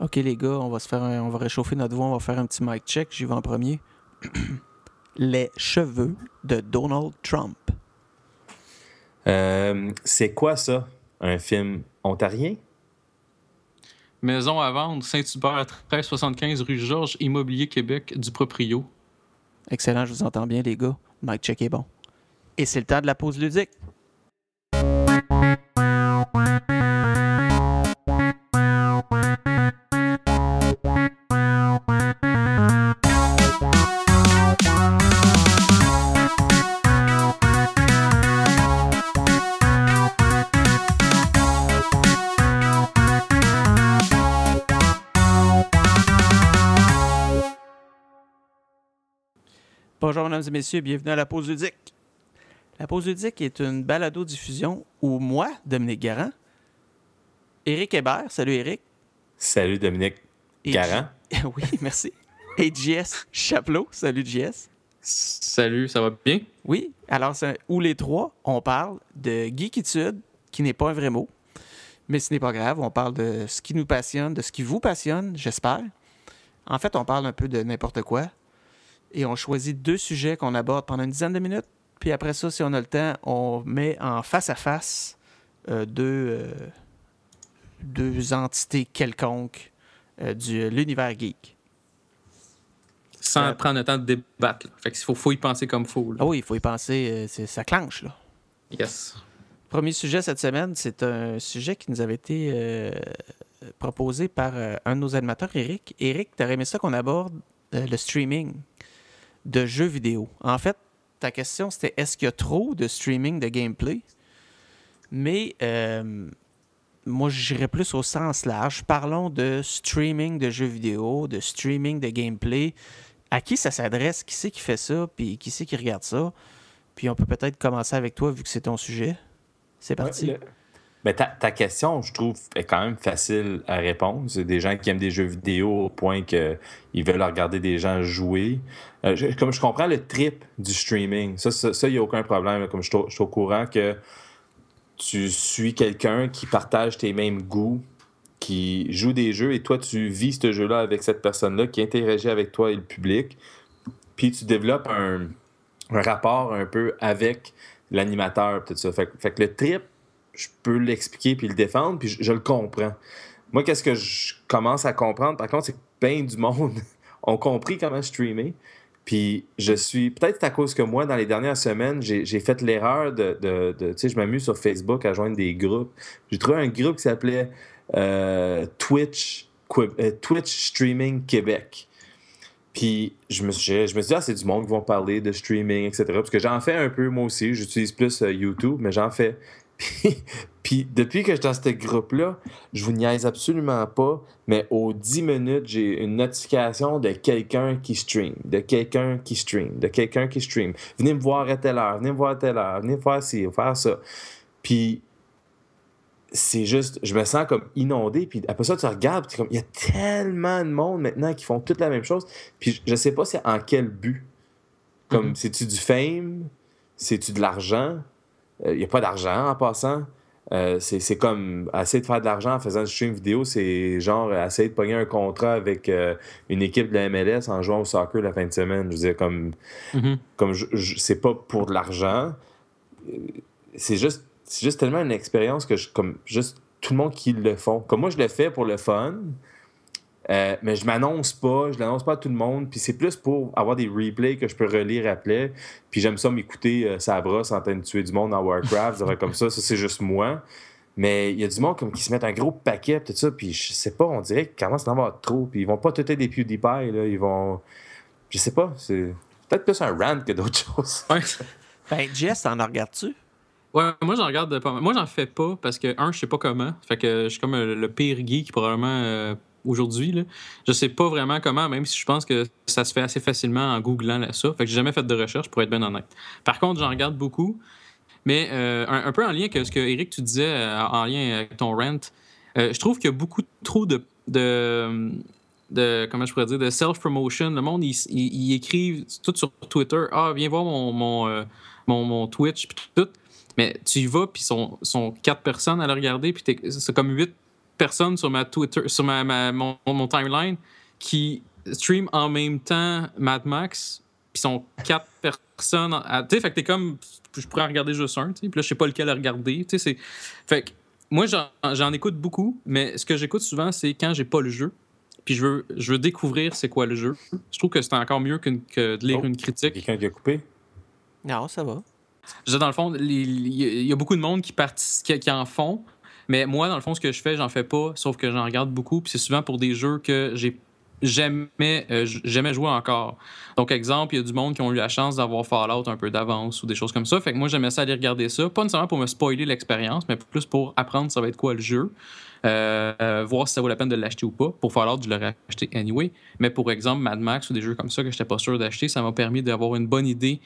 OK, les gars, on va se faire un- on va réchauffer notre voix, on va faire un petit mic check. J'y vais en premier. les cheveux de Donald Trump. Euh, c'est quoi ça? Un film ontarien? Maison à vendre, Saint-Hubert, 1375 rue Georges, Immobilier Québec, du Proprio. Excellent, je vous entends bien, les gars. Le mic check est bon. Et c'est le temps de la pause ludique. Et messieurs, bienvenue à la pause ludique. La pause ludique est une balado-diffusion où moi, Dominique Garand, Éric Hébert, salut Éric. Salut Dominique et Garand. J- oui, merci. Et JS Chapelot, salut JS. Salut, ça va bien? Oui, alors, c'est- où les trois, on parle de geekitude, qui n'est pas un vrai mot, mais ce n'est pas grave, on parle de ce qui nous passionne, de ce qui vous passionne, j'espère. En fait, on parle un peu de n'importe quoi, et on choisit deux sujets qu'on aborde pendant une dizaine de minutes, puis après ça, si on a le temps, on met en face à face euh, deux, euh, deux entités quelconques euh, de l'univers geek. Sans Euh, prendre le temps de débattre. là. Fait qu'il faut, faut y penser comme là. Ah oui, il faut y penser, euh, ça clenche, là. Yes. Premier sujet cette semaine, c'est un sujet qui nous avait été euh, proposé par euh, un de nos animateurs, Eric. Eric, tu aimé ça qu'on aborde euh, le streaming? De jeux vidéo. En fait, ta question, c'était est-ce qu'il y a trop de streaming de gameplay? Mais euh, moi, j'irais plus au sens large. Parlons de streaming de jeux vidéo, de streaming de gameplay. À qui ça s'adresse? Qui c'est qui fait ça? Puis qui c'est qui regarde ça? Puis on peut peut-être commencer avec toi, vu que c'est ton sujet. C'est parti. Ouais, le- Ben, ta, ta question, je trouve, est quand même facile à répondre. C'est des gens qui aiment des jeux vidéo au point qu'ils veulent regarder des gens jouer. Euh, comme je comprends le trip du streaming, ça, il n'y a aucun problème. Comme je suis au- courant que tu suis quelqu'un qui partage tes mêmes goûts, qui joue des jeux et toi, tu vis ce jeu-là avec cette personne-là, qui interagit avec toi et le public. Puis tu développes un, rapport un peu avec l'animateur, tout ça. Fait, fait que le trip, je peux l'expliquer puis le défendre, puis je, le comprends. Moi, qu'est-ce que je commence à comprendre, par contre, c'est que bien du monde ont compris comment streamer. Puis je suis, peut-être à cause que moi, dans les dernières semaines, j'ai fait l'erreur de, de, tu sais, je m'amuse sur Facebook à joindre des groupes. J'ai trouvé un groupe qui s'appelait euh, Twitch, euh, Twitch Streaming Québec. Puis je me suis, je me dit, ah, c'est du monde qui vont parler de streaming, etc. Parce que j'en fais un peu moi aussi. J'utilise plus euh, YouTube, mais j'en fais. Puis, puis depuis que je suis dans ce groupe-là, je vous niaise absolument pas, mais aux 10 minutes, j'ai une notification de quelqu'un qui stream, de quelqu'un qui stream, de quelqu'un qui stream. Venez me voir à telle heure, venez me voir à telle heure, venez faire ci, faire ça. Puis c'est juste, je me sens comme inondé. Puis après ça, tu regardes, puis comme, il y a tellement de monde maintenant qui font toute la même chose. Puis je- je sais pas c'est en quel but. Comme, Mhm. c'est-tu du fame? C'est-tu de l'argent? Il n'y a pas d'argent en passant. Euh, c'est comme essayer de faire de l'argent en faisant du stream vidéo, c'est genre euh, essayer de pogner un contrat avec euh, une équipe de la MLS en jouant au soccer la fin de semaine. Je veux dire, comme, Mhm. comme c'est pas pour de l'argent. Euh, C'est juste, c'est juste tellement une expérience que je, comme juste tout le monde qui le font. Comme moi, je le fais pour le fun, euh, mais je m'annonce pas, je l'annonce pas à tout le monde. Puis c'est plus pour avoir des replays que je peux relire après. Puis j'aime ça m'écouter euh, sa brosse en train de tuer du monde dans Warcraft, des comme ça. Ça, c'est juste moi. Mais il y a du monde comme qui se mettent un gros paquet, tout ça. Puis je sais pas, on dirait qu'ils commencent à en avoir trop. Puis ils vont pas tout être des PewDiePie, là. Ils vont. Je sais pas, c'est peut-être plus un rant que d'autres choses. Ouais. Ben, Jess, t'en regardes-tu? Ouais, moi j'en regarde pas mal. Moi j'en fais pas parce que, un, je sais pas comment. Fait que je suis comme le pire geek probablement euh, aujourd'hui. Je sais pas vraiment comment, même si je pense que ça se fait assez facilement en googlant ça. Fait que j'ai jamais fait de recherche pour être bien honnête. Par contre, j'en regarde beaucoup. Mais euh, un, peu en lien avec ce que Eric tu disais euh, en lien avec ton rent, euh, je trouve qu'il y a beaucoup trop de, de comment je pourrais dire de self-promotion. Le monde, ils il, il écrivent tout sur Twitter. Ah, viens voir mon, mon, mon, Twitch, tout. Mais tu y vas, puis sont, sont quatre personnes à le regarder, puis c'est comme huit personnes sur ma Twitter, sur ma, ma- mon, mon timeline qui stream en même temps Mad Max, puis sont quatre personnes. à- Tu sais, fait que t'es comme. Je pourrais en regarder juste un, tu sais, puis là, je sais pas lequel regarder. Tu sais, c'est. Fait que moi, j'en écoute beaucoup, mais ce que j'écoute souvent, c'est quand j'ai pas le jeu. Puis je veux, je veux découvrir c'est quoi le jeu. Je trouve que c'est encore mieux que de lire Oh. une critique. Quelqu'un qui a coupé? Non, ça va. Je dans le fond, il y, a- beaucoup de monde qui, partic- qui, qui en font, mais moi, dans le fond, ce que je fais, j'en fais pas, sauf que j'en regarde beaucoup, puis c'est souvent pour des jeux que j'ai jamais, euh, jamais joué encore. Donc, exemple, il y a du monde qui ont eu la chance d'avoir Fallout un peu d'avance ou des choses comme ça. Fait que moi, j'aimais ça aller regarder ça, pas nécessairement pour me spoiler l'expérience, mais plus pour apprendre ça va être quoi le jeu. Euh, euh, voir si ça vaut la peine de l'acheter ou pas. Pour Fallout, je l'aurais acheté anyway. Mais pour exemple, Mad Max ou des jeux comme ça que je n'étais pas sûr d'acheter, ça m'a permis d'avoir une bonne idée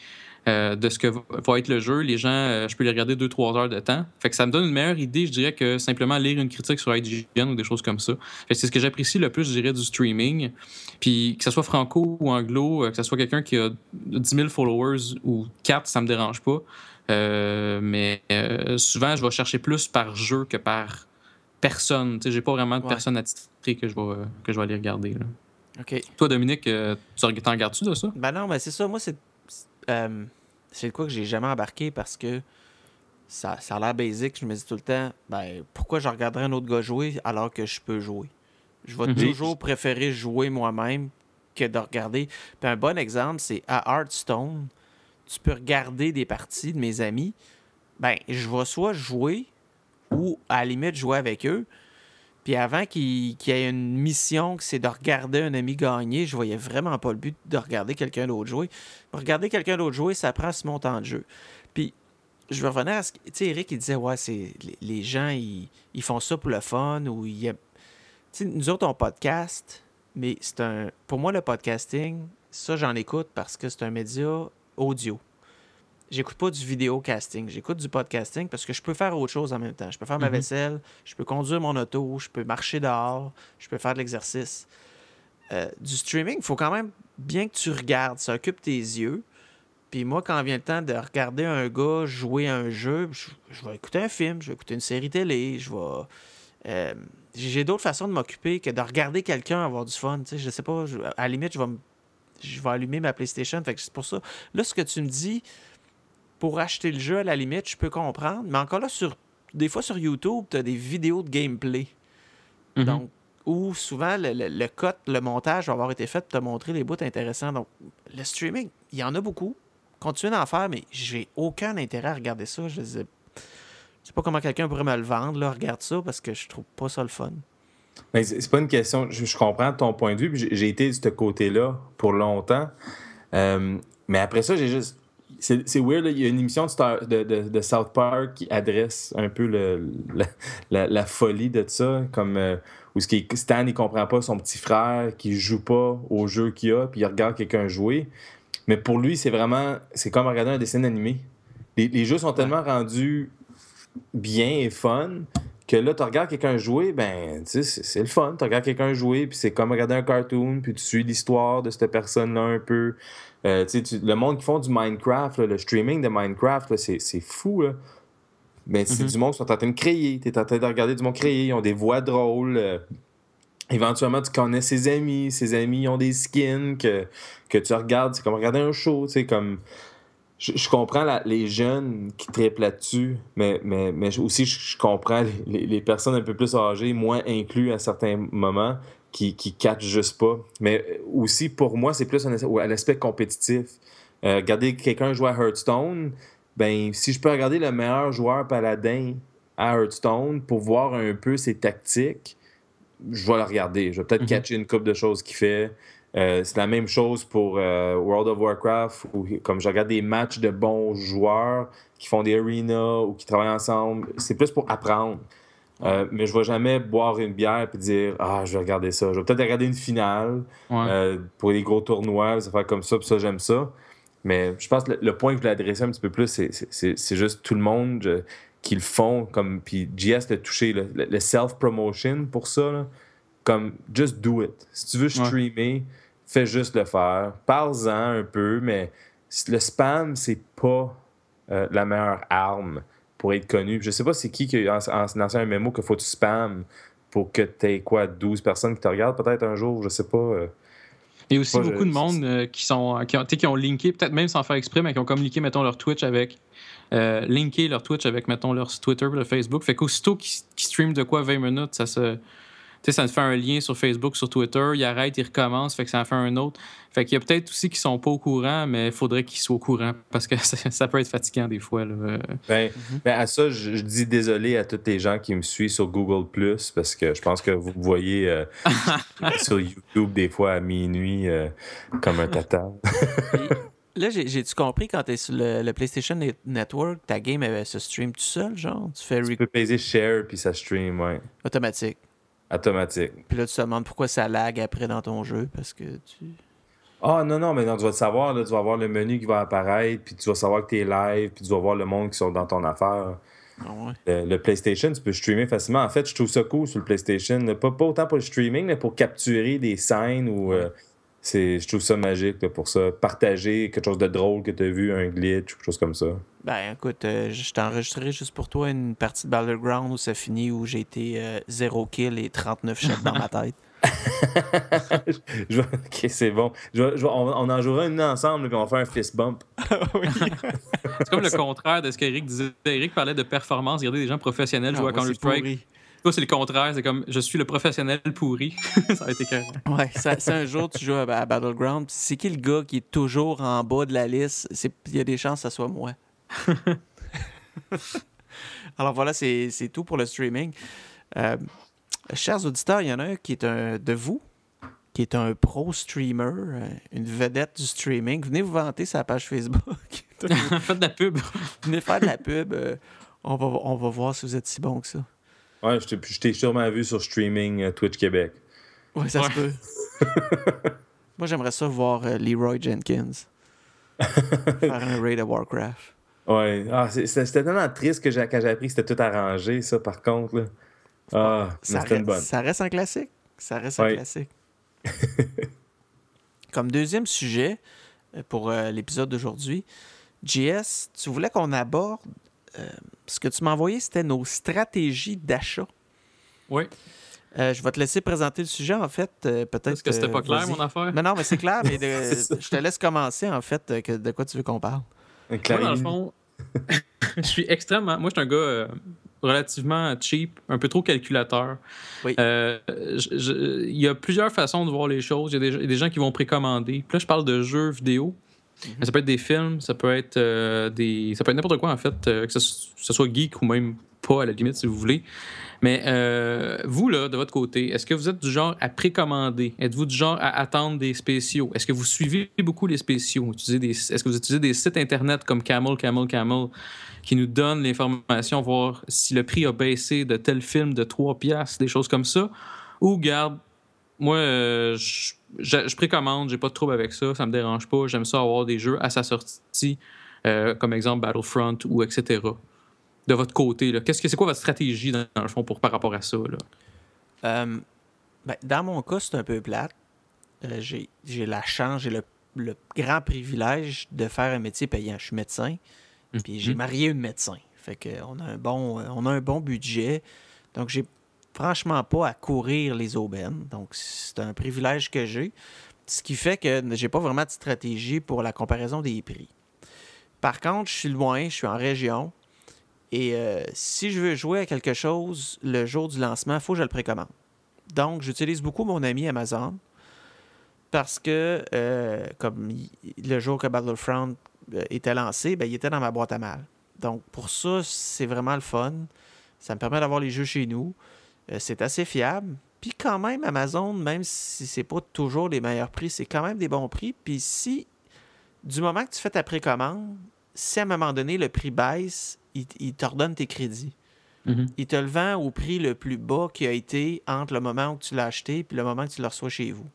euh, de ce que va- être le jeu. Les gens, euh, je peux les regarder 2-3 heures de temps. Fait que ça me donne une meilleure idée, je dirais, que simplement lire une critique sur IGN ou des choses comme ça. Fait que c'est ce que j'apprécie le plus, je dirais, du streaming. Puis que ce soit franco ou anglo, euh, que ce soit quelqu'un qui a 10 000 followers ou 4, ça me dérange pas. Euh, mais souvent, je vais chercher plus par jeu que par personne. Tu sais, j'ai pas vraiment de Ouais. personne attitrée que je vais, que je vais aller regarder. là. OK. Toi, Dominique, tu t'en regardes-tu de ça? Ben non, mais c'est ça. Moi, c'est euh, c'est quoi que j'ai jamais embarqué parce que ça, ça a l'air basique. Je me dis tout le temps, ben pourquoi je regarderais un autre gars jouer alors que je peux jouer? Je vais Mhm. toujours préférer jouer moi-même que de regarder. Puis un bon exemple, c'est à Hearthstone, tu peux regarder des parties de mes amis. Ben, je vais soit jouer ou à la limite jouer avec eux. Puis avant qu'il y ait une mission, que c'est de regarder un ami gagner, je voyais vraiment pas le but de regarder quelqu'un d'autre jouer. Regarder quelqu'un d'autre jouer, ça prend ce montant de jeu. Puis je vais revenir à ce que. Tu sais, Eric, il disait, ouais, c'est les, gens, ils, font ça pour le fun ou Tu nous autres, on podcast, mais c'est un. Pour moi, le podcasting, ça, j'en écoute parce que c'est un média audio. J'écoute pas du vidéo casting, j'écoute du podcasting parce que je peux faire autre chose en même temps. Je peux faire ma Mhm. vaisselle, je peux conduire mon auto, je peux marcher dehors, je peux faire de l'exercice. Euh, du streaming, il faut quand même bien que tu regardes, ça occupe tes yeux. Puis moi, quand vient le temps de regarder un gars jouer à un jeu, je, je vais écouter un film, je vais écouter une série télé, je vais. euh, j'ai d'autres façons de m'occuper que de regarder quelqu'un avoir du fun. Tu sais, je sais pas, je- à la limite, je vais, je vais allumer ma PlayStation. Fait que c'est pour ça. Là, ce que tu me dis, pour acheter le jeu, à la limite, je peux comprendre. Mais encore là, sur, des fois sur YouTube, tu as des vidéos de gameplay. Mhm. Donc, où souvent le, le, le cut, le montage va avoir été fait pour te montrer les bouts intéressants. Donc, le streaming, il y en a beaucoup. Continuez d'en faire, mais j'ai aucun intérêt à regarder ça. Je sais, je sais pas comment quelqu'un pourrait me le vendre, là, regarde ça, parce que je trouve pas ça le fun. Mais c'est pas une question. Je, je comprends ton point de vue. j'ai été de ce côté-là pour longtemps. Euh, mais après ça, j'ai juste. C'est weird, il y a une émission de, de, South Park qui adresse un peu la, folie de ça, comme euh, où ce Stan il comprend pas son petit frère qui joue pas au jeu qu'il a, puis il regarde quelqu'un jouer. Mais pour lui, c'est vraiment. C'est comme regarder un dessin animé. Les, jeux sont tellement rendus bien et fun que là, tu regardes quelqu'un jouer, ben, tu sais, c'est c'est le fun. Tu regardes quelqu'un jouer, puis c'est comme regarder un cartoon, puis tu suis l'histoire de cette personne-là un peu. Euh, tu le monde qui font du Minecraft, là, le streaming de Minecraft, c'est fou, là. Mais c'est Mhm. du monde qui sont en train de créer. Tu es en train de regarder du monde créer. Ils ont des voix drôles. euh, éventuellement, tu connais ses amis. Ses amis ont des skins que, que tu regardes. C'est comme regarder un show, tu sais, comme... Je, je comprends la- les jeunes qui trippent là-dessus, mais, mais, mais aussi je, je comprends les, les- les personnes un peu plus âgées, moins inclus à certains moments, qui, qui catchent juste pas. Mais aussi, pour moi, c'est plus un, à l'aspect compétitif. Euh, regarder quelqu'un jouer à Hearthstone, ben, si je peux regarder le meilleur joueur paladin à Hearthstone pour voir un peu ses tactiques, je vais le regarder. Je vais peut-être Mhm. catcher une coupe de choses qu'il fait. Euh, c'est la même chose pour euh, World of Warcraft, où comme je regarde des matchs de bons joueurs qui font des arenas ou qui travaillent ensemble. C'est plus pour apprendre. Euh, mais je ne vais jamais boire une bière et dire Ah, je vais regarder ça. Je vais peut-être regarder une finale Ouais. euh, pour les gros tournois, des affaires comme ça, puis ça, j'aime ça. Mais je pense que le, le point que je voulais adresser un petit peu plus, c'est- c'est c'est- c'est juste tout le monde qui le font. Comme, puis JS l'a touché, le, le self-promotion pour ça. là. comme, just do it. Si tu veux streamer, fais juste le faire. Parle-en un peu, mais le spam, c'est pas euh, la meilleure arme pour être connu. Je sais pas c'est qui qui a en- en- lancé un mémo qu'il faut que tu spam pour que tu aies quoi, 12 personnes qui te regardent peut-être un jour, je sais pas. euh. Il y a aussi Moi, je- beaucoup de monde euh, qui sont qui ont, qui ont linké, peut-être même sans faire exprès, mais qui ont comme linké, mettons, leur Twitch avec. Euh, linké leur Twitch avec, mettons, leur Twitter, leur Facebook. Fait qu'aussitôt qu'ils qu'ils streament de quoi 20 minutes, ça se. Tu sais, ça te fait un lien sur Facebook, sur Twitter, ils arrêtent, ils recommencent, fait que ça en fait un autre. Fait qu'il y a peut-être aussi qui sont pas au courant, mais il faudrait qu'ils soient au courant parce que ça, ça peut être fatigant des fois. Là. Ben, ben, à ça, je, je dis désolé à tous les gens qui me suivent sur Google Plus parce que je pense que vous voyez euh, sur YouTube des fois à minuit euh, comme un tata. Là, j'ai- j'ai-tu compris quand t'es sur le, le PlayStation Net- Network, ta game elle se stream tout seul, genre? Tu fais Tu peux peser share puis ça stream, ouais. automatique. Automatique. Puis là, tu te demandes pourquoi ça lag après dans ton jeu, parce que tu... Ah non, non, mais non, tu vas te savoir, là, tu vas voir le menu qui va apparaître, puis tu vas savoir que tu es live, puis tu vas voir le monde qui sont dans ton affaire. Ah ouais. Le, le PlayStation, tu peux streamer facilement. En fait, je trouve ça cool sur le PlayStation. Pas, pas autant pour le streaming, mais pour capturer des scènes ou. euh, c'est, je trouve ça magique là, pour ça. Partager quelque chose de drôle que tu as vu, un glitch quelque chose comme ça. Ben écoute, euh, je t'ai enregistré juste pour toi une partie de Battleground où ça finit où j'ai été euh, 0 kill et 39 shots dans ma tête. Je ok, c'est bon. Je je on, on en jouera une ensemble, puis on va faire un fist bump. C'est comme le contraire de ce qu'Eric disait. Eric parlait de performance, regarder des gens professionnels jouer à Ah, moi, c'est Counter-Strike. pourri. Toi, c'est le contraire. C'est comme je suis le professionnel pourri. ça a été carré. Ouais, ça- c'est un jour tu joues à, à Battleground, c'est qui le gars qui est toujours en bas de la liste? C'est- Il y a des chances que ça soit moi. Alors voilà, c'est tout pour le streaming. Euh, chers auditeurs, il y en a un qui est un de vous, qui est un pro streamer, euh, une vedette du streaming. Venez vous vanter sa page Facebook. Faites de la pub. Venez faire de la pub. euh, on, va, on va voir si vous êtes si bon que ça. Ouais, je t'ai- je t'ai sûrement vu sur streaming euh, Twitch Québec. Ouais, ça se peut. Moi, j'aimerais ça voir euh, Leroy Jenkins faire un raid à Warcraft. Ouais, ah, c'est- c'était tellement triste que j'ai- quand j'ai appris que c'était tout arrangé, ça, par contre. Là. Ah, Ça c'était une reste, bonne. ça reste un classique. Ça reste un classique. Comme deuxième sujet euh, pour euh, l'épisode d'aujourd'hui, JS, tu voulais qu'on aborde. euh, ce que tu m'as envoyé, c'était nos stratégies d'achat. Oui. Euh, je vais te laisser présenter le sujet, en fait. euh, Peut-être. Est-ce que c'était pas clair, mon affaire? Mais non, mais c'est clair. Mais de- je te laisse commencer, en fait, que- de quoi tu veux qu'on parle. Un Moi, dans le fond, je suis extrêmement. Moi, je suis un gars euh, relativement cheap, un peu trop calculateur. Oui. Euh, je- je- Il y a plusieurs façons de voir les choses. Il y a des, il y a des gens qui vont précommander. Puis là, je parle de jeux vidéo. Mais ça peut être des films, ça peut être euh, des. Ça peut être n'importe quoi, en fait, euh, que ce soit geek ou même pas, à la limite, si vous voulez. Mais euh, vous, là, de votre côté, est-ce que vous êtes du genre à précommander? Êtes-vous du genre à attendre des spéciaux? Est-ce que vous suivez beaucoup les spéciaux? Est-ce que vous utilisez des sites Internet comme Camel, Camel, Camel, qui nous donnent l'information, voir si le prix a baissé de tel film de 3 piastres, des choses comme ça? Ou, garde, moi, euh, je, je- je précommande, j'ai pas de trouble avec ça, ça me dérange pas. J'aime ça avoir des jeux à sa sortie, euh, comme exemple Battlefront ou etc. De votre côté, là, qu'est-ce que c'est quoi votre stratégie dans, dans le fond pour par rapport à ça là? Euh, ben, dans mon cas, c'est un peu plate. Euh, j'ai la chance, j'ai le, le grand privilège de faire un métier payant. Je suis médecin, puis j'ai marié une médecin. Fait que on a un bon, euh, on a un bon budget. Donc, j'ai franchement pas à courir les aubaines. Donc, c'est un privilège que j'ai. Ce qui fait que j'ai pas vraiment de stratégie pour la comparaison des prix. Par contre, je suis loin, je suis en région. Et euh, si je veux jouer à quelque chose le jour du lancement, il faut que je le précommande. Donc, j'utilise beaucoup mon ami Amazon parce que, euh, comme le jour que Battlefront euh, était lancé, ben, il était dans ma boîte à mal. Donc, pour ça, c'est vraiment le fun. Ça me permet d'avoir les jeux chez nous. C'est assez fiable. Puis quand même, Amazon, même si c'est pas toujours les meilleurs prix, c'est quand même des bons prix. Puis si, du moment que tu fais ta précommande, si à un moment donné le prix baisse, il, il te redonne tes crédits. Il te le vend au prix le plus bas qui a été entre le moment où tu l'as acheté et le moment que tu le reçois chez vous.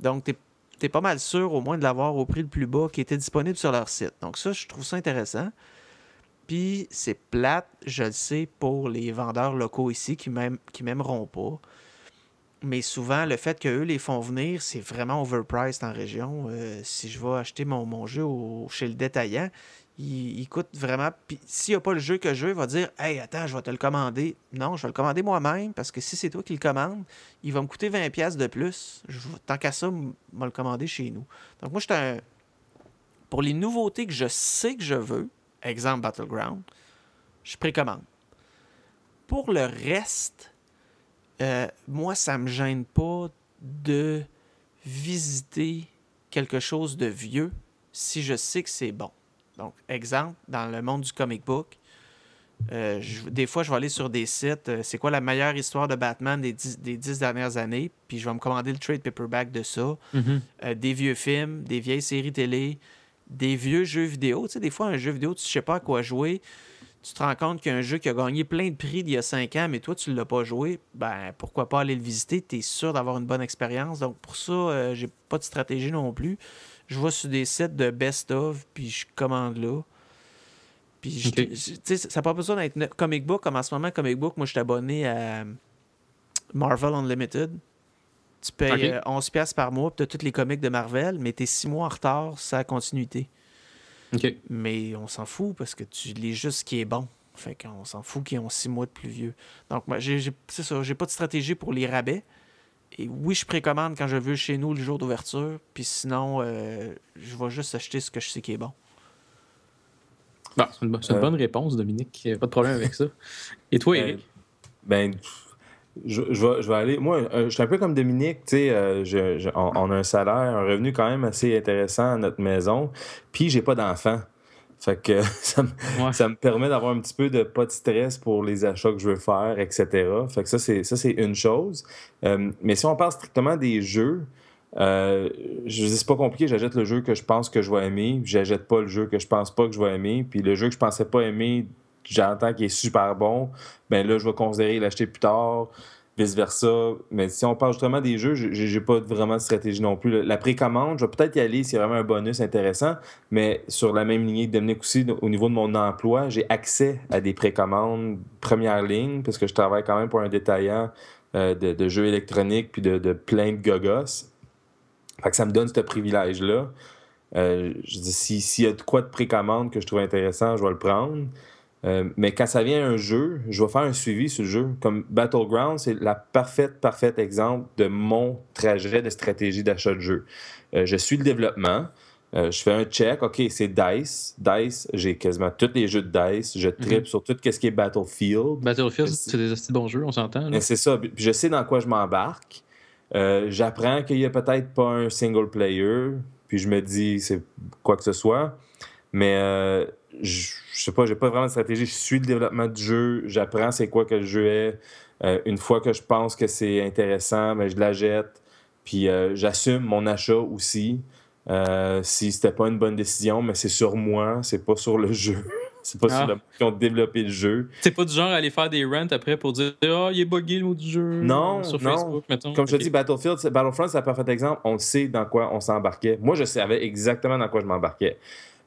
Donc, tu es, pas mal sûr au moins de l'avoir au prix le plus bas qui était disponible sur leur site. Donc, ça, je trouve ça intéressant. Puis, c'est plate, je le sais, pour les vendeurs locaux ici qui m'aimeront pas. Mais souvent, le fait qu'eux les font venir, c'est vraiment overpriced en région. Euh, si je vais acheter mon, mon jeu au- chez le détaillant, il, coûte vraiment. Puis s'il n'y a pas le jeu que je veux, il va dire Hey, attends, je vais te le commander. Non, je vais le commander moi-même parce que si c'est toi qui le commande, il va me coûter 20$ de plus. Je, tant qu'à ça, il va le commander chez nous. Donc, moi, je un. Pour les nouveautés que je sais que je veux, exemple Battleground, je précommande. Pour le reste, euh, moi, ça me gêne pas de visiter quelque chose de vieux si je sais que c'est bon. Donc, exemple, dans le monde du comic book, euh, des fois, je vais aller sur des sites, euh, c'est quoi la meilleure histoire de Batman des dix, des dernières années, puis je vais me commander le trade paperback de ça. Mm-hmm. des vieux films, des vieilles séries télé, des vieux jeux vidéo. Tu sais, des fois, un jeu vidéo, tu ne sais pas à quoi jouer tu te rends compte qu'il y a un jeu qui a gagné plein de prix il y a 5 ans, mais toi, tu ne l'as pas joué, ben pourquoi pas aller le visiter? Tu es sûr d'avoir une bonne expérience. Donc, pour ça, euh, j'ai pas de stratégie non plus. Je vois sur des sites de best-of, puis je commande là. Puis, sais, ça n'a pas besoin d'être comic book, comme en ce moment, comic book. Moi, je suis abonné à Marvel Unlimited. Tu payes 11$ euh, par mois, tu as tous les comics de Marvel, mais tu es 6 mois en retard, sa continuité. Mais on s'en fout parce que tu lis juste ce qui est bon. Fait qu'on s'en fout qu'ils ont six mois de plus vieux. Donc, moi, j'ai, c'est ça, j'ai pas de stratégie pour les rabais. Et oui, je précommande quand je veux chez nous le jour d'ouverture. Puis sinon, euh, je vais juste acheter ce que je sais qui est bon. Bon, c'est une, euh. bonne réponse, Dominique. Pas de problème avec ça. Et toi, ben, Eric? Ben, je, vais, aller. Moi, euh, je suis un peu comme Dominique, tu sais, euh, on, a un salaire, un revenu quand même assez intéressant à notre maison, puis j'ai pas d'enfant. Fait que ça me, permet d'avoir un petit peu de pas de stress pour les achats que je veux faire, etc. Fait que ça, c'est, ça, c'est une chose. Euh, mais si on parle strictement des jeux, je dis c'est pas compliqué, j'achète le jeu que je pense que je vais aimer, j'achète pas le jeu que je pense pas que je vais aimer, puis le jeu que je pensais pas aimer j'entends qu'il est super bon, ben là, je vais considérer l'acheter plus tard, vice-versa. Mais si on parle justement des jeux, j'ai pas vraiment de stratégie non plus. La précommande, je vais peut-être y aller s'il y a vraiment un bonus intéressant, mais sur la même lignée que Dominique aussi, au niveau de mon emploi, j'ai accès à des précommandes première ligne, parce que je travaille quand même pour un détaillant euh, de, jeux électroniques puis de, plein de gogos. Fait que ça me donne ce privilège-là. Euh, je dis, s'il y a de quoi de précommande que je trouve intéressant, je vais le prendre. Euh, mais quand ça vient un jeu, je vais faire un suivi sur le jeu. Comme Battleground, c'est la parfaite, parfaite exemple de mon trajet de stratégie d'achat de jeu. Euh, je suis le développement. Euh, je fais un check. OK, c'est DICE. DICE, j'ai quasiment tous les jeux de DICE. Je tripe mhm. sur tout ce qui est Battlefield. Battlefield, c'est des bons jeux, on s'entend. C'est ça. Puis je sais dans quoi je m'embarque. J'apprends qu'il n'y a peut-être pas un single player. Puis je me dis, c'est quoi que ce soit. Mais je, sais pas, j'ai pas vraiment de stratégie. Je suis le développement du jeu, j'apprends c'est quoi que le jeu est. Euh, une fois que je pense que c'est intéressant, ben, je la jette. Puis euh, j'assume mon achat aussi. Euh, si c'était pas une bonne décision, mais c'est sur moi, c'est pas sur le jeu. c'est pas sur ah. la qui ont développé le jeu. C'est pas du genre à aller faire des rants après pour dire Ah, oh, il est buggé le mot du jeu. Non, sur Facebook, mettons. Comme je te dis, Battlefield, Battlefront, c'est un parfait exemple. On sait dans quoi on s'embarquait. Moi, je savais exactement dans quoi je m'embarquais.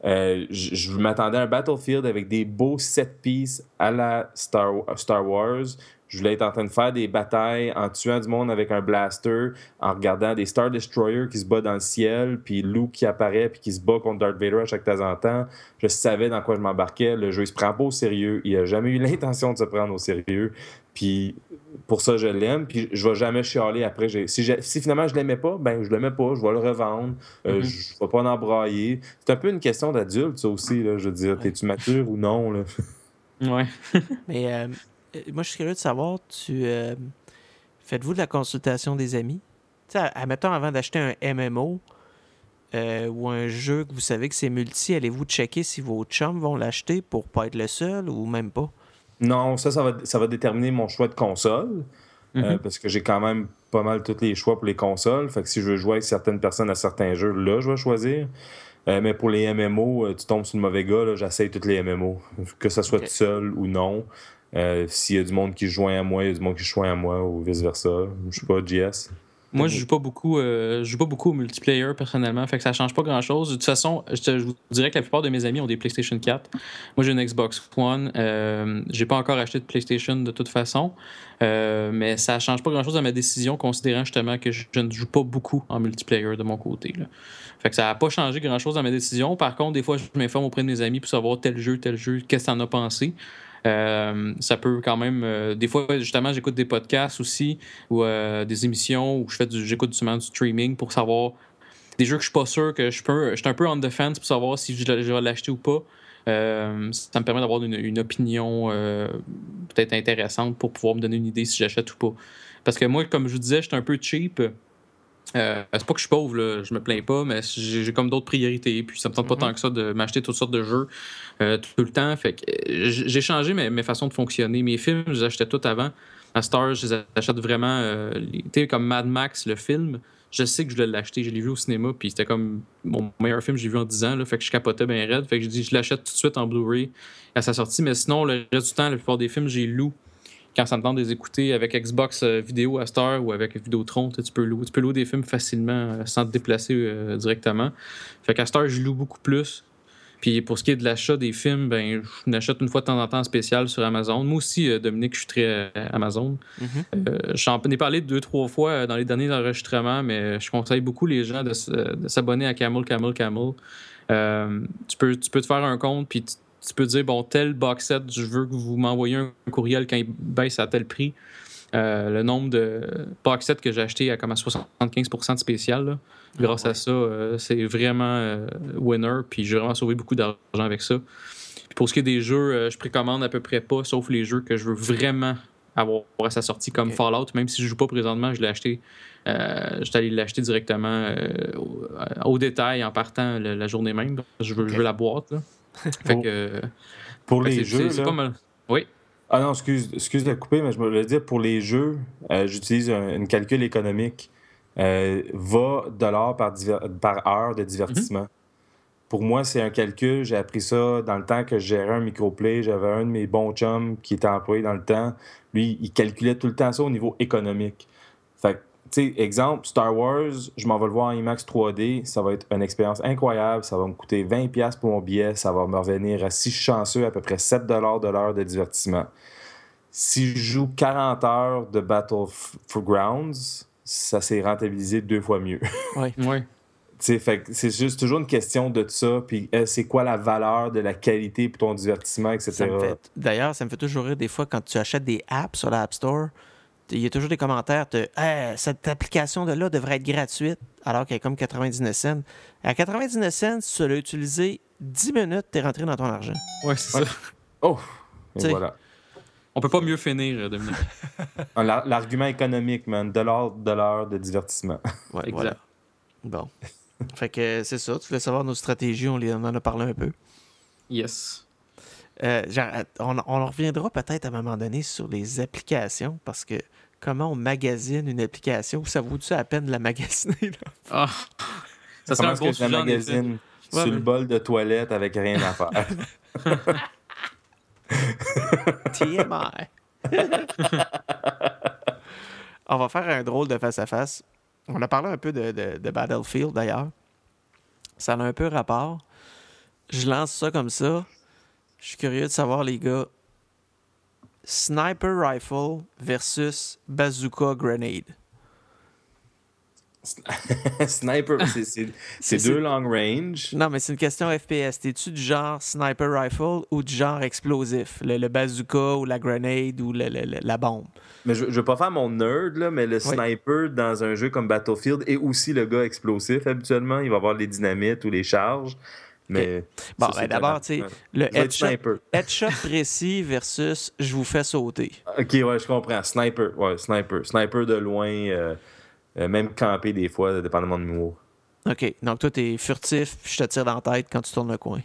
Euh, je, m'attendais à un Battlefield avec des beaux set pieces à la Star, Star Wars. Je voulais être en train de faire des batailles en tuant du monde avec un blaster, en regardant des Star Destroyers qui se battent dans le ciel, puis Luke qui apparaît puis qui se bat contre Darth Vader à chaque temps en temps. Je savais dans quoi je m'embarquais. Le jeu, il se prend pas au sérieux. Il a jamais eu l'intention de se prendre au sérieux. Puis pour ça, je l'aime. Puis je vais jamais chialer après. Si, si, finalement je l'aimais pas, ben je l'aimais pas. Je vais le revendre. Euh, mm-hmm. Je vais pas en embrayer. C'est un peu une question d'adulte, ça aussi. Là, je veux dire, es-tu mature ou non? Là? Ouais. Mais euh, moi, je suis curieux de savoir, tu euh, faites-vous de la consultation des amis? Tu sais, admettons, avant d'acheter un MMO ou un jeu que vous savez que c'est multi, allez-vous checker si vos chums vont l'acheter pour pas être le seul ou même pas? Non, ça, ça va, ça va déterminer mon choix de console. Euh, mhm. parce que j'ai quand même pas mal tous les choix pour les consoles. Fait que si je veux jouer avec certaines personnes à certains jeux, là, je vais choisir. Euh, mais pour les MMO, euh, tu tombes sur le mauvais gars, j'essaye toutes les MMO. Que ce soit tout seul ou non. S'il y a du monde qui joint à moi, il y a du monde qui joint à moi ou vice-versa. Je sais pas, JS. Moi, je joue pas beaucoup, euh, je joue pas beaucoup au multiplayer personnellement, fait que ça change pas grand chose. De toute façon, je, te, je vous dirais que la plupart de mes amis ont des PlayStation 4. Moi, j'ai une Xbox One. Euh, j'ai pas encore acheté de PlayStation de toute façon, euh, mais ça change pas grand chose à ma décision, considérant justement que je, je ne joue pas beaucoup en multiplayer de mon côté. Là. Fait que ça a pas changé grand chose dans ma décision. Par contre, des fois, je m'informe auprès de mes amis pour savoir tel jeu, tel jeu, qu'est-ce que t'en as pensé. Euh, ça peut quand même. euh, des fois, justement, j'écoute des podcasts aussi ou euh, des émissions où je fais du, j'écoute justement du streaming pour savoir des jeux que je suis pas sûr que je peux. Je suis un peu on the fence pour savoir si je, vais l'acheter ou pas. Ça me permet d'avoir une, une opinion peut-être intéressante pour pouvoir me donner une idée si j'achète ou pas. Parce que moi, comme je vous disais, je suis un peu cheap. Euh, c'est pas que je suis pauvre, là, je me plains pas, mais j'ai comme d'autres priorités. Puis ça me tente pas Mhm. tant que ça de m'acheter toutes sortes de jeux euh, tout le temps. Fait que euh, j'ai changé mes, mes façons de fonctionner. Mes films, je les achetais tout avant. À Star, je les achète vraiment. euh, les- tu sais, comme Mad Max, le film, je sais que je voulais l'acheter. Je l'ai vu au cinéma, puis c'était comme mon meilleur film que j'ai vu en 10 ans. Là, fait que je capotais bien raide. Fait que je dis, je l'achète tout de suite en Blu-ray à sa sortie. Mais sinon, le reste du temps, la plupart des films, j'ai loué quand ça me tente de les écouter avec Xbox euh, vidéo à Star ou avec Vidéotron, tu peux louer, tu peux louer des films facilement euh, sans te déplacer euh, directement. Fait qu'à Star, je loue beaucoup plus. Puis pour ce qui est de l'achat des films, ben, je n'achète une fois de temps en temps spécial sur Amazon. Moi aussi, Dominique, je suis très Amazon. Mhm. Euh, J'en ai parlé deux, trois fois dans les derniers enregistrements, mais je conseille beaucoup les gens de, s'abonner à Camel, Camel, Camel. Euh, tu, peux, tu peux te faire un compte, puis tu, tu peux dire, bon, tel box set, je veux que vous m'envoyiez un courriel quand il baisse à tel prix. Euh, le nombre de box sets que j'ai acheté à comme à 75% de spécial, là. grâce ouais. à ça, euh, c'est vraiment euh, winner, puis j'ai vraiment sauvé beaucoup d'argent avec ça. Puis pour ce qui est des jeux, je précommande à peu près pas, sauf les jeux que je veux vraiment avoir à sa sortie, comme. Fallout, même si je joue pas présentement, je l'ai acheté. J'étais allé l'acheter directement au, au détail en partant le- la journée même. Je veux, je veux la boîte. Là. Fait Pour- que. Pour fait que les jeux, c'est- c'est là- pas mal. Oui. Ah non, excuse, excuse de couper, mais je me le dire, pour les jeux, euh, j'utilise un, une calcul économique. Euh, va dollar par, par heure de divertissement. Pour moi, c'est un calcul. J'ai appris ça dans le temps que je gérais un microplay. J'avais un de mes bons chums qui était employé dans le temps. Lui, il calculait tout le temps ça au niveau économique. Fait sais, exemple, Star Wars, je m'en vais le voir en IMAX 3D. Ça va être une expérience incroyable. Ça va me coûter 20$ pour mon billet. Ça va me revenir, à, si je suis chanceux, à peu près 7$ de l'heure de divertissement. Si je joue 40 heures de Battle for Grounds, ça s'est rentabilisé deux fois mieux. Oui. Tu sais, fait que c'est juste toujours une question de ça, puis euh, c'est quoi la valeur de la qualité pour ton divertissement, etc. Ça me fait- D'ailleurs, ça me fait toujours rire des fois quand tu achètes des apps sur l'App Store. Il y a toujours des commentaires de Hey, cette application de là devrait être gratuite alors qu'elle est comme 99 cents. À 99 cents, si tu l'as utilisé 10 minutes, tu es rentré dans ton argent. Ouais, c'est Ouais. ça. Oh! Et voilà. On peut pas mieux finir, euh, Dominique. Ah, l'ar- L'argument économique, man. Dollar de l'heure de divertissement. Ouais, Exact. voilà. Bon. fait que c'est ça. Tu voulais savoir nos stratégies, on en a parlé un peu. Yes. Euh, genre, on, on en reviendra peut-être à un moment donné sur les applications parce que comment on magasine une application, ça vaut-tu la peine de la magasiner? là? Ah. Ça serait Comment un sujet magasine Ouais, sur mais- le bol de toilette avec rien à faire? TMI. On va faire un drôle de face-à-face. On a parlé un peu de, de- de Battlefield d'ailleurs. Ça a un peu rapport. Je lance ça comme ça. Je suis curieux de savoir, les gars. Sniper Rifle versus Bazooka Grenade. Sniper, c'est- deux long range. Non, mais c'est une question FPS. T'es-tu du genre Sniper Rifle ou du genre explosif? Le, le bazooka ou la grenade ou le- le- le- la bombe? Mais je, je veux pas faire mon nerd, là, mais le sniper dans un jeu comme Battlefield est aussi le gars explosif habituellement. Il va avoir les dynamites ou les charges. Mais Bon, ben d'abord, tu sais, le headshot, headshot précis versus je vous fais sauter. Ok, ouais, je comprends. Sniper, ouais, sniper. Sniper de loin, euh, euh, même camper des fois, dépendamment de l'humour. OK. Donc, toi, t'es furtif, puis je te tire dans la tête quand tu tournes le coin.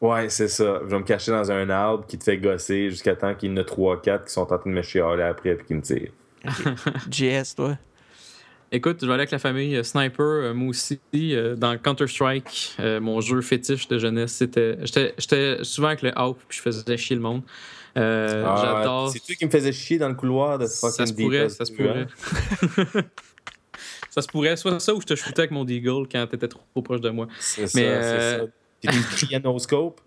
Ouais, c'est ça. Je vais me cacher dans un arbre qui te fait gosser jusqu'à temps qu'il y en a 3-4 qui sont en train de me chialer après puis qui me tirent. JS, toi? Écoute, je vais aller avec la famille euh, Sniper. euh, moi aussi, euh, dans Counter-Strike, mon jeu fétiche de jeunesse, c'était. J'étais souvent avec le Hawk, puis je faisais chier le monde. Euh, Ah, J'adore. C'est toi qui me faisais chier dans le couloir de fucking Ça se pourrait, ça se pourrait. Ça se pourrait soit ça ou je te shootais avec mon Deagle quand t'étais trop, trop proche de moi. C'est ça, c'est ça. Puis une cryanoscope.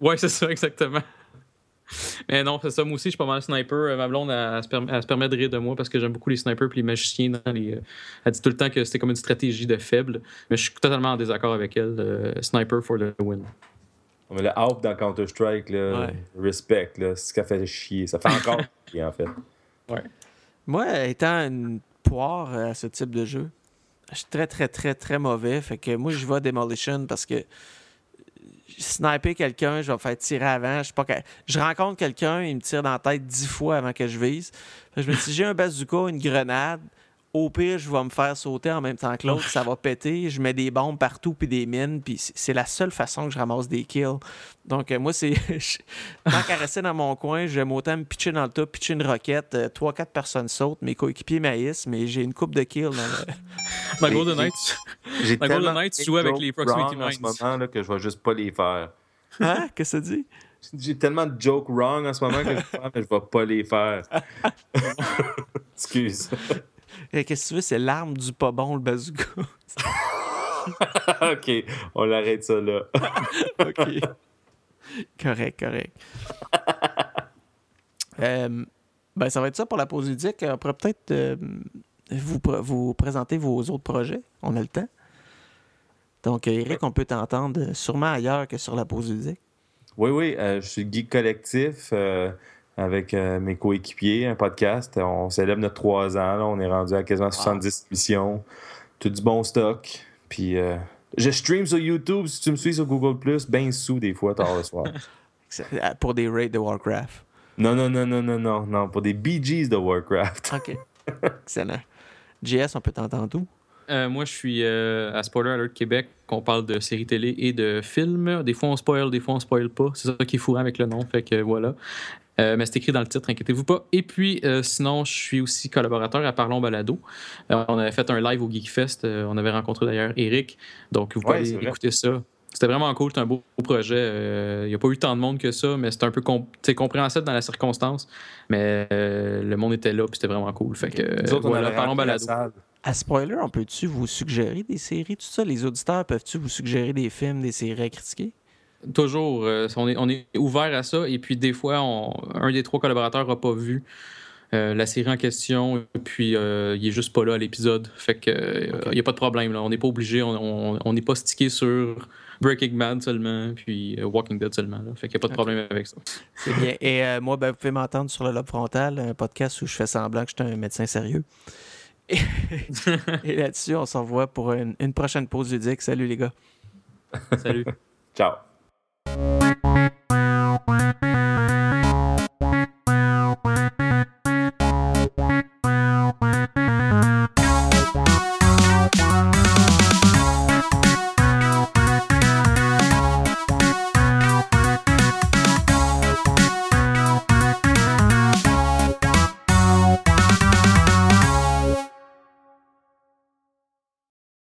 Ouais, c'est ça, exactement. Mais non, c'est ça. Moi aussi, je suis pas mal sniper. Euh, Ma blonde, elle, elle se permet, elle se permet de rire de moi parce que j'aime beaucoup les snipers et les magiciens. Dans les, euh, elle dit tout le temps que c'était comme une stratégie de faible. Mais je suis totalement en désaccord avec elle. euh, sniper for the win. Mais le AWP dans Counter-Strike, Ouais. respect, là, c'est ce qui fait chier. Ça fait encore chier, en fait. Moi, étant une poire à ce type de jeu, je suis très, très, très, très mauvais. Fait que moi, je vais à Demolition parce que sniper quelqu'un, je vais me faire tirer avant. Je, suis pas je rencontre quelqu'un, il me tire dans la tête dix fois avant que je vise. Je me dis, j'ai un bazooka, une grenade, au pire, je vais me faire sauter en même temps que l'autre, ça va péter. Je mets des bombes partout puis des mines, puis c'est la seule façon que je ramasse des kills. Donc, euh, moi, c'est. je- Tant qu'à rester dans mon coin, j'aime autant me pitcher dans le tas, pitcher une roquette. euh, Trois, quatre personnes sautent, mes coéquipiers maïs, mais j'ai une coupe de kills dans le. Dans Golden Knights, J'ai Golden Knight, tu avec jokes les Proximity wrong en ce Mines. moment là, que je vais juste pas les faire. Hein? Qu'est-ce que ça dit? J'ai tellement de jokes wrong en ce moment que je, je vais pas les faire. Excuse. Eh, Qu'est-ce que tu veux? C'est l'arme du pas bon, le bazooka. ok, on l'arrête ça là. OK. correct, correct. Euh, ben, ça va être ça pour la pause ludique. On pourrait peut-être euh, vous, pr- vous présenter vos autres projets. On a le temps. Donc, euh, Eric, on peut t'entendre sûrement ailleurs que sur la pause ludique. Oui, oui, euh, je suis Geek Collectif euh, avec euh, mes coéquipiers, un podcast. On célèbre notre 3 ans. là. On est rendu à quasiment 70 émissions. Tout du bon stock. Puis euh, je stream sur YouTube. Si tu me suis sur Google, ben sous des fois, tard le soir. Euh, Pour des raids de Warcraft. Non, non, non, non, non, non, non. Pour des BGs de Warcraft. OK. Excellent. JS, on peut t'entendre où? Euh, moi, je suis euh, à Spoiler Alert Québec, qu'on parle de séries télé et de films. Des fois, on spoil, des fois, on spoil pas. C'est ça qui est fourrant avec le nom, fait que voilà. Euh, mais c'est écrit dans le titre, inquiétez-vous pas. Et puis, euh, sinon, je suis aussi collaborateur à Parlons Balado. Euh, on avait fait un live au Geekfest. euh, on avait rencontré d'ailleurs Eric. Donc, vous pouvez Ouais, aller écouter ça. C'était vraiment cool. C'était un beau, beau projet. Euh, Il n'y a pas eu tant de monde que ça, mais c'était un peu compréhensible dans la circonstance. Mais euh, le monde était là, puis c'était vraiment cool. Fait que, Nous autres, voilà, Parlons Balado. À spoiler, on peut-tu vous suggérer des séries, tout ça? Les auditeurs peuvent-tu vous suggérer des films, des séries à critiquer? Toujours. euh, on, est, on est ouvert à ça. Et puis, des fois, on- un des trois collaborateurs n'a pas vu euh, la série en question. Et puis, euh, il est juste pas là à l'épisode. Fait que il n'y a pas de problème. Là. On n'est pas obligé. On- n'est pas stické sur Breaking Bad seulement. Puis Walking Dead seulement. Là. Fait qu'il n'y a pas de problème avec ça. C'est bien. Et euh, moi, ben, vous pouvez m'entendre sur le Lobe Frontal, un podcast où je fais semblant que je suis un médecin sérieux. Et, et là-dessus, on se revoit pour une, une prochaine pause ludique. Salut les gars. Salut. Ciao. Bye.